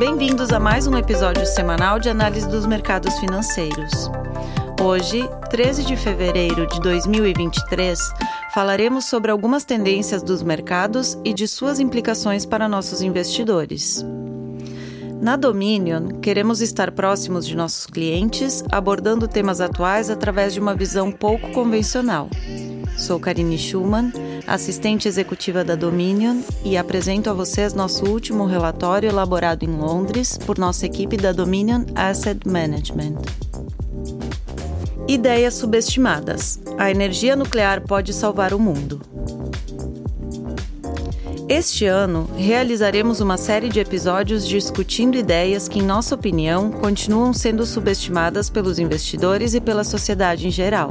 Bem-vindos a mais um episódio semanal de análise dos mercados financeiros. Hoje, 13 de fevereiro de 2023, falaremos sobre algumas tendências dos mercados e de suas implicações para nossos investidores. Na Dominion, queremos estar próximos de nossos clientes, abordando temas atuais através de uma visão pouco convencional. Sou Karine Schumann, assistente executiva da Dominion, e apresento a vocês nosso último relatório elaborado em Londres por nossa equipe da Dominion Asset Management. Ideias subestimadas. A energia nuclear pode salvar o mundo. Este ano, realizaremos uma série de episódios discutindo ideias que, em nossa opinião, continuam sendo subestimadas pelos investidores e pela sociedade em geral.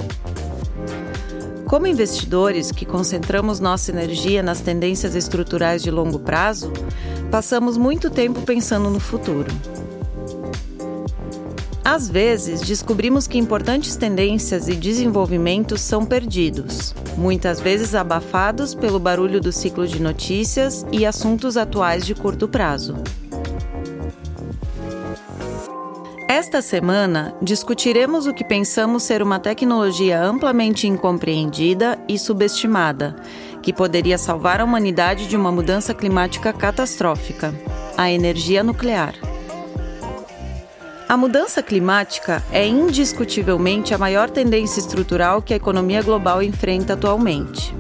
Como investidores que concentramos nossa energia nas tendências estruturais de longo prazo, passamos muito tempo pensando no futuro. Às vezes, descobrimos que importantes tendências e desenvolvimentos são perdidos, muitas vezes abafados pelo barulho do ciclo de notícias e assuntos atuais de curto prazo. Esta semana, discutiremos o que pensamos ser uma tecnologia amplamente incompreendida e subestimada, que poderia salvar a humanidade de uma mudança climática catastrófica: a energia nuclear. A mudança climática é indiscutivelmente a maior tendência estrutural que a economia global enfrenta atualmente.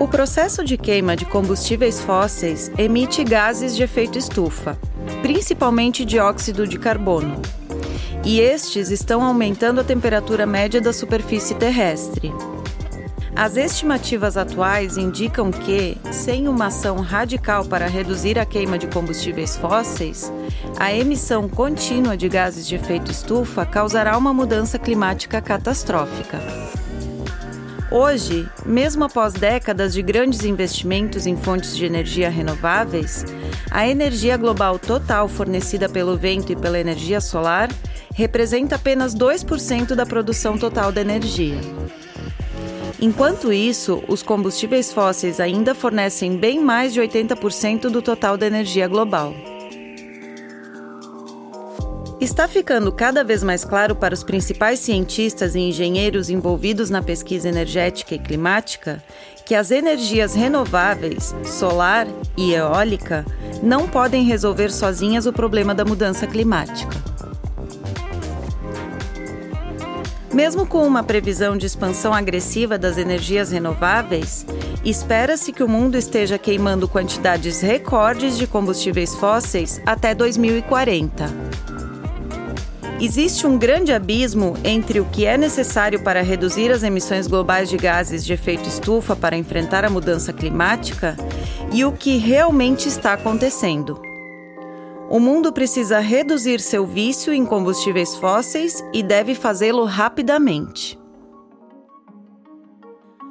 O processo de queima de combustíveis fósseis emite gases de efeito estufa, principalmente dióxido de carbono, e estes estão aumentando a temperatura média da superfície terrestre. As estimativas atuais indicam que, sem uma ação radical para reduzir a queima de combustíveis fósseis, a emissão contínua de gases de efeito estufa causará uma mudança climática catastrófica. Hoje, mesmo após décadas de grandes investimentos em fontes de energia renováveis, a energia global total fornecida pelo vento e pela energia solar representa apenas 2% da produção total da energia. Enquanto isso, os combustíveis fósseis ainda fornecem bem mais de 80% do total da energia global. Está ficando cada vez mais claro para os principais cientistas e engenheiros envolvidos na pesquisa energética e climática que as energias renováveis, solar e eólica, não podem resolver sozinhas o problema da mudança climática. Mesmo com uma previsão de expansão agressiva das energias renováveis, espera-se que o mundo esteja queimando quantidades recordes de combustíveis fósseis até 2040. Existe um grande abismo entre o que é necessário para reduzir as emissões globais de gases de efeito estufa para enfrentar a mudança climática e o que realmente está acontecendo. O mundo precisa reduzir seu vício em combustíveis fósseis e deve fazê-lo rapidamente.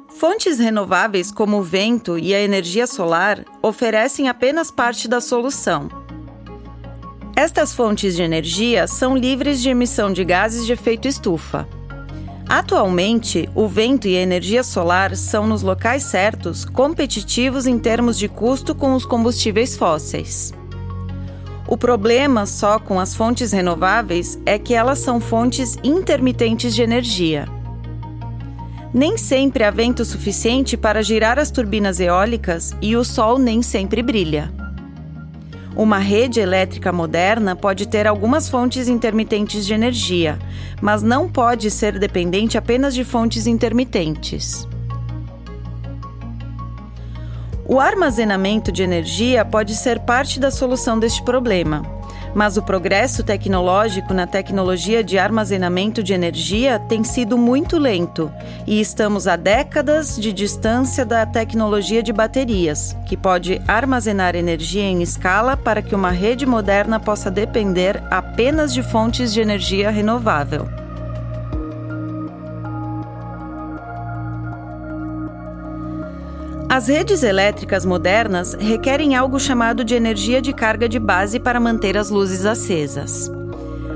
Fontes renováveis como o vento e a energia solar oferecem apenas parte da solução. Estas fontes de energia são livres de emissão de gases de efeito estufa. Atualmente, o vento e a energia solar são, nos locais certos, competitivos em termos de custo com os combustíveis fósseis. O problema só com as fontes renováveis é que elas são fontes intermitentes de energia. Nem sempre há vento suficiente para girar as turbinas eólicas e o sol nem sempre brilha. Uma rede elétrica moderna pode ter algumas fontes intermitentes de energia, mas não pode ser dependente apenas de fontes intermitentes. O armazenamento de energia pode ser parte da solução deste problema, mas o progresso tecnológico na tecnologia de armazenamento de energia tem sido muito lento e estamos a décadas de distância da tecnologia de baterias, que pode armazenar energia em escala para que uma rede moderna possa depender apenas de fontes de energia renovável. As redes elétricas modernas requerem algo chamado de energia de carga de base para manter as luzes acesas.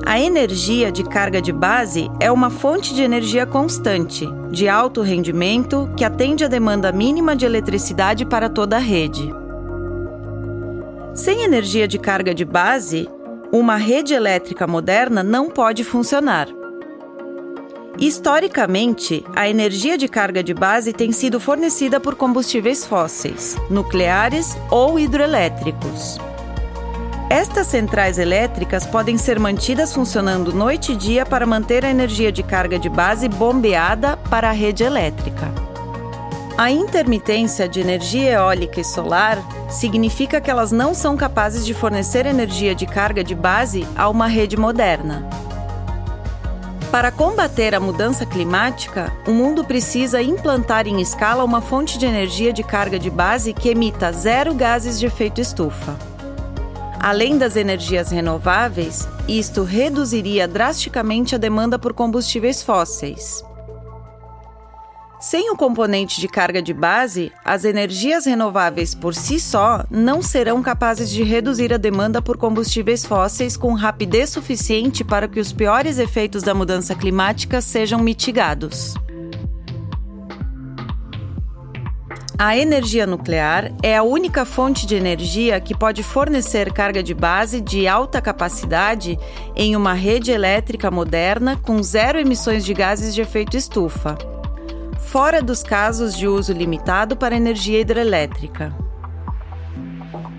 A energia de carga de base é uma fonte de energia constante, de alto rendimento, que atende à demanda mínima de eletricidade para toda a rede. Sem energia de carga de base, uma rede elétrica moderna não pode funcionar. Historicamente, a energia de carga de base tem sido fornecida por combustíveis fósseis, nucleares ou hidroelétricos. Estas centrais elétricas podem ser mantidas funcionando noite e dia para manter a energia de carga de base bombeada para a rede elétrica. A intermitência de energia eólica e solar significa que elas não são capazes de fornecer energia de carga de base a uma rede moderna. Para combater a mudança climática, o mundo precisa implantar em escala uma fonte de energia de carga de base que emita zero gases de efeito estufa. Além das energias renováveis, isto reduziria drasticamente a demanda por combustíveis fósseis. Sem o componente de carga de base, as energias renováveis por si só não serão capazes de reduzir a demanda por combustíveis fósseis com rapidez suficiente para que os piores efeitos da mudança climática sejam mitigados. A energia nuclear é a única fonte de energia que pode fornecer carga de base de alta capacidade em uma rede elétrica moderna com zero emissões de gases de efeito estufa fora dos casos de uso limitado para energia hidrelétrica.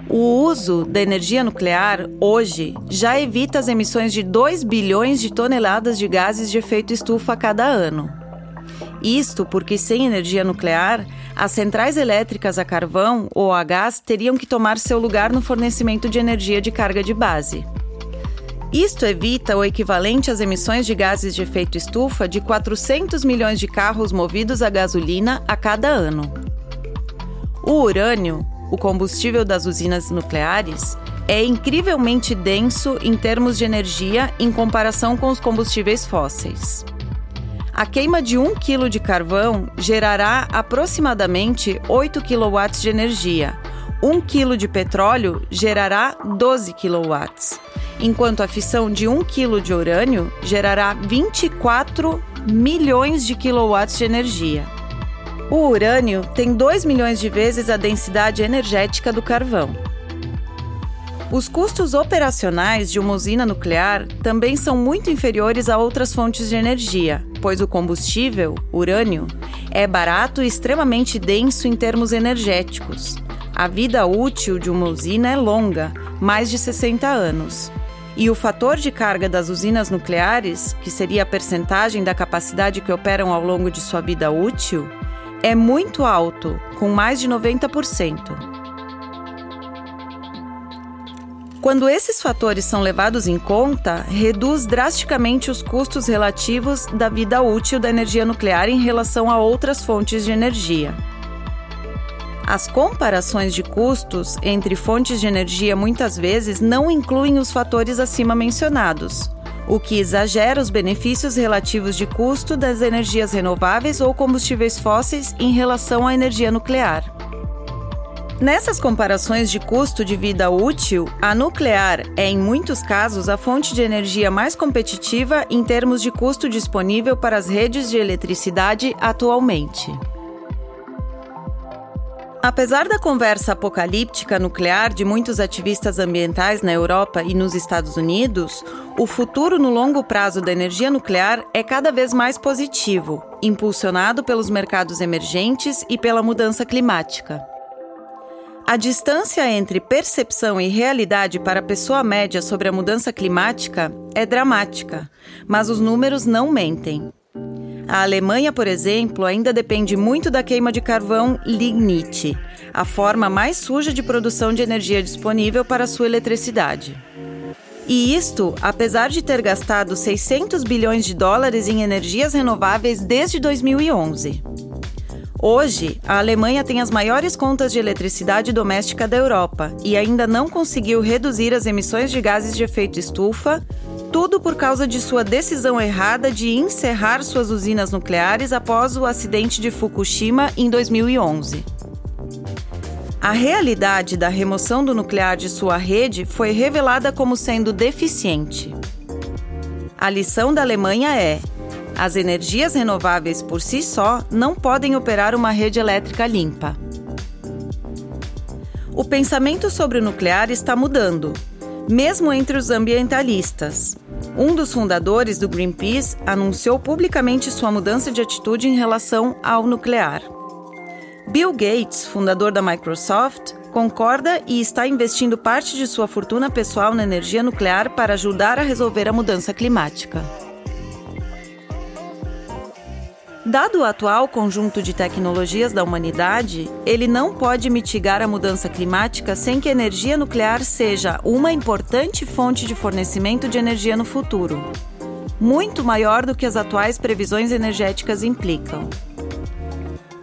O uso da energia nuclear, hoje, já evita as emissões de 2 bilhões de toneladas de gases de efeito estufa a cada ano. Isto porque, sem energia nuclear, as centrais elétricas a carvão ou a gás teriam que tomar seu lugar no fornecimento de energia de carga de base. Isto evita o equivalente às emissões de gases de efeito estufa de 400 milhões de carros movidos a gasolina a cada ano. O urânio, o combustível das usinas nucleares, é incrivelmente denso em termos de energia em comparação com os combustíveis fósseis. A queima de 1 kg de carvão gerará aproximadamente 8 kW de energia. 1 kg de petróleo gerará 12 kW enquanto a fissão de 1 kg de urânio gerará 24 milhões de quilowatts de energia. O urânio tem 2 milhões de vezes a densidade energética do carvão. Os custos operacionais de uma usina nuclear também são muito inferiores a outras fontes de energia, pois o combustível, urânio, é barato e extremamente denso em termos energéticos. A vida útil de uma usina é longa, mais de 60 anos. E o fator de carga das usinas nucleares, que seria a percentagem da capacidade que operam ao longo de sua vida útil, é muito alto, com mais de 90%. Quando esses fatores são levados em conta, reduz drasticamente os custos relativos da vida útil da energia nuclear em relação a outras fontes de energia. As comparações de custos entre fontes de energia muitas vezes não incluem os fatores acima mencionados, o que exagera os benefícios relativos de custo das energias renováveis ou combustíveis fósseis em relação à energia nuclear. Nessas comparações de custo de vida útil, a nuclear é, em muitos casos, a fonte de energia mais competitiva em termos de custo disponível para as redes de eletricidade atualmente. Apesar da conversa apocalíptica nuclear de muitos ativistas ambientais na Europa e nos Estados Unidos, o futuro no longo prazo da energia nuclear é cada vez mais positivo, impulsionado pelos mercados emergentes e pela mudança climática. A distância entre percepção e realidade para a pessoa média sobre a mudança climática é dramática, mas os números não mentem. A Alemanha, por exemplo, ainda depende muito da queima de carvão lignite, a forma mais suja de produção de energia disponível para sua eletricidade. E isto, apesar de ter gastado 600 bilhões de dólares em energias renováveis desde 2011. Hoje, a Alemanha tem as maiores contas de eletricidade doméstica da Europa e ainda não conseguiu reduzir as emissões de gases de efeito estufa tudo por causa de sua decisão errada de encerrar suas usinas nucleares após o acidente de Fukushima em 2011. A realidade da remoção do nuclear de sua rede foi revelada como sendo deficiente. A lição da Alemanha é: as energias renováveis por si só não podem operar uma rede elétrica limpa. O pensamento sobre o nuclear está mudando, mesmo entre os ambientalistas. Um dos fundadores do Greenpeace anunciou publicamente sua mudança de atitude em relação ao nuclear. Bill Gates, fundador da Microsoft, concorda e está investindo parte de sua fortuna pessoal na energia nuclear para ajudar a resolver a mudança climática. Dado o atual conjunto de tecnologias da humanidade, ele não pode mitigar a mudança climática sem que a energia nuclear seja uma importante fonte de fornecimento de energia no futuro, muito maior do que as atuais previsões energéticas implicam.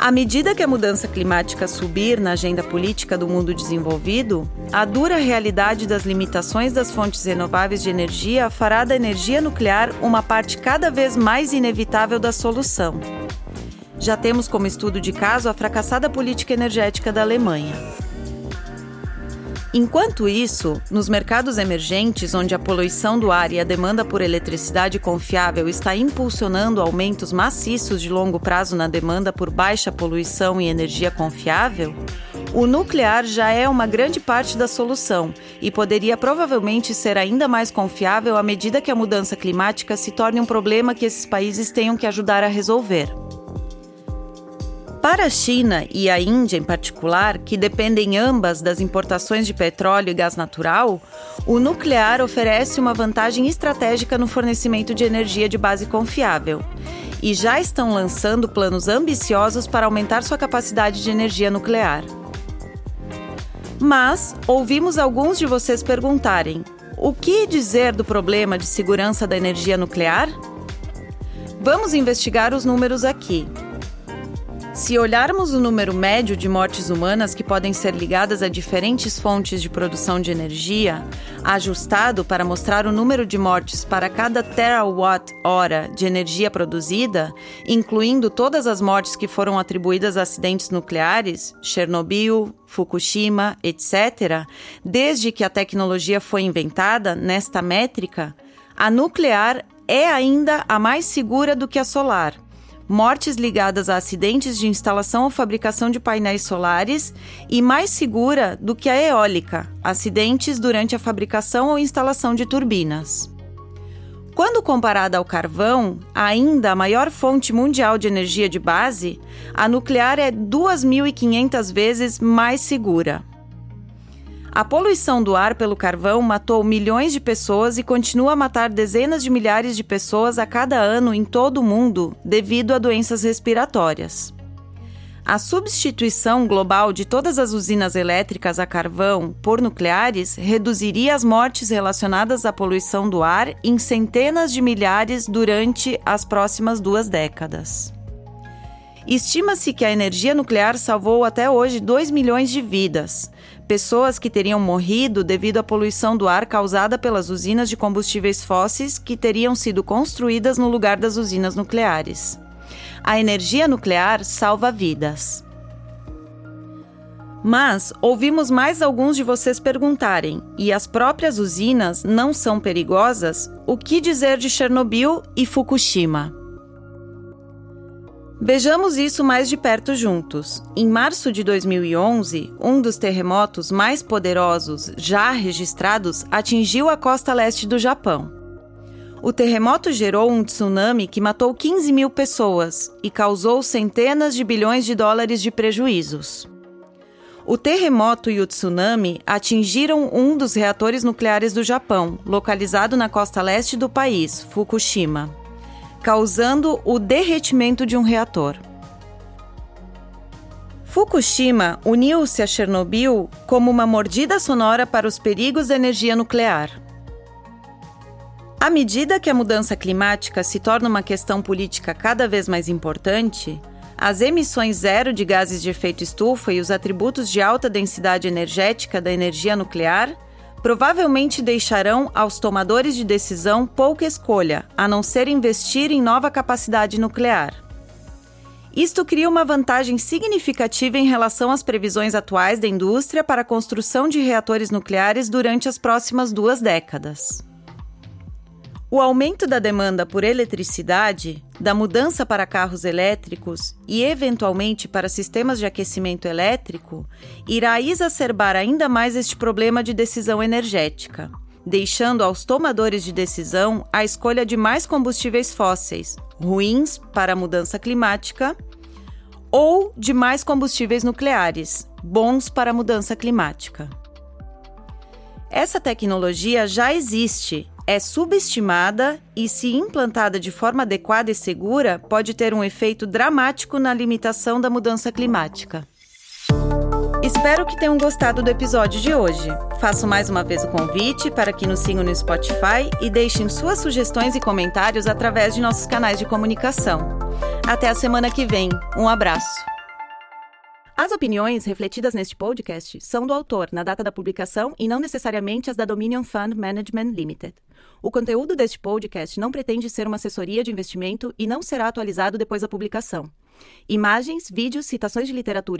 À medida que a mudança climática subir na agenda política do mundo desenvolvido, a dura realidade das limitações das fontes renováveis de energia fará da energia nuclear uma parte cada vez mais inevitável da solução. Já temos como estudo de caso a fracassada política energética da Alemanha. Enquanto isso, nos mercados emergentes, onde a poluição do ar e a demanda por eletricidade confiável está impulsionando aumentos maciços de longo prazo na demanda por baixa poluição e energia confiável, o nuclear já é uma grande parte da solução e poderia provavelmente ser ainda mais confiável à medida que a mudança climática se torne um problema que esses países tenham que ajudar a resolver. Para a China e a Índia em particular, que dependem ambas das importações de petróleo e gás natural, o nuclear oferece uma vantagem estratégica no fornecimento de energia de base confiável. E já estão lançando planos ambiciosos para aumentar sua capacidade de energia nuclear. Mas ouvimos alguns de vocês perguntarem: o que dizer do problema de segurança da energia nuclear? Vamos investigar os números aqui. Se olharmos o número médio de mortes humanas que podem ser ligadas a diferentes fontes de produção de energia, ajustado para mostrar o número de mortes para cada terawatt-hora de energia produzida, incluindo todas as mortes que foram atribuídas a acidentes nucleares, Chernobyl, Fukushima, etc., desde que a tecnologia foi inventada, nesta métrica, a nuclear é ainda a mais segura do que a solar mortes ligadas a acidentes de instalação ou fabricação de painéis solares e mais segura do que a eólica, acidentes durante a fabricação ou instalação de turbinas. Quando comparada ao carvão, ainda a maior fonte mundial de energia de base, a nuclear é 2.500 vezes mais segura. A poluição do ar pelo carvão matou milhões de pessoas e continua a matar dezenas de milhares de pessoas a cada ano em todo o mundo devido a doenças respiratórias. A substituição global de todas as usinas elétricas a carvão por nucleares reduziria as mortes relacionadas à poluição do ar em centenas de milhares durante as próximas duas décadas. Estima-se que a energia nuclear salvou até hoje 2 milhões de vidas, pessoas que teriam morrido devido à poluição do ar causada pelas usinas de combustíveis fósseis que teriam sido construídas no lugar das usinas nucleares. A energia nuclear salva vidas. Mas ouvimos mais alguns de vocês perguntarem: e as próprias usinas não são perigosas? O que dizer de Chernobyl e Fukushima? Vejamos isso mais de perto juntos. Em março de 2011, um dos terremotos mais poderosos já registrados atingiu a costa leste do Japão. O terremoto gerou um tsunami que matou 15 mil pessoas e causou centenas de bilhões de dólares de prejuízos. O terremoto e o tsunami atingiram um dos reatores nucleares do Japão, localizado na costa leste do país, Fukushima causando o derretimento de um reator. Fukushima uniu-se a Chernobyl como uma mordida sonora para os perigos da energia nuclear. À medida que a mudança climática se torna uma questão política cada vez mais importante, as emissões zero de gases de efeito estufa e os atributos de alta densidade energética da energia nuclear provavelmente deixarão aos tomadores de decisão pouca escolha, a não ser investir em nova capacidade nuclear. Isto cria uma vantagem significativa em relação às previsões atuais da indústria para a construção de reatores nucleares durante as próximas duas décadas. O aumento da demanda por eletricidade, da mudança para carros elétricos e, eventualmente, para sistemas de aquecimento elétrico irá exacerbar ainda mais este problema de decisão energética, deixando aos tomadores de decisão a escolha de mais combustíveis fósseis, ruins para a mudança climática, ou de mais combustíveis nucleares, bons para a mudança climática. Essa tecnologia já existe é subestimada e, se implantada de forma adequada e segura, pode ter um efeito dramático na limitação da mudança climática. Espero que tenham gostado do episódio de hoje. Faço mais uma vez o convite para que nos sigam no Spotify e deixem suas sugestões e comentários através de nossos canais de comunicação. Até a semana que vem. Um abraço. As opiniões refletidas neste podcast são do autor na data da publicação e não necessariamente as da Dominion Fund Management Limited. O conteúdo deste podcast não pretende ser uma assessoria de investimento e não será atualizado depois da publicação. Imagens, vídeos, citações de literatura e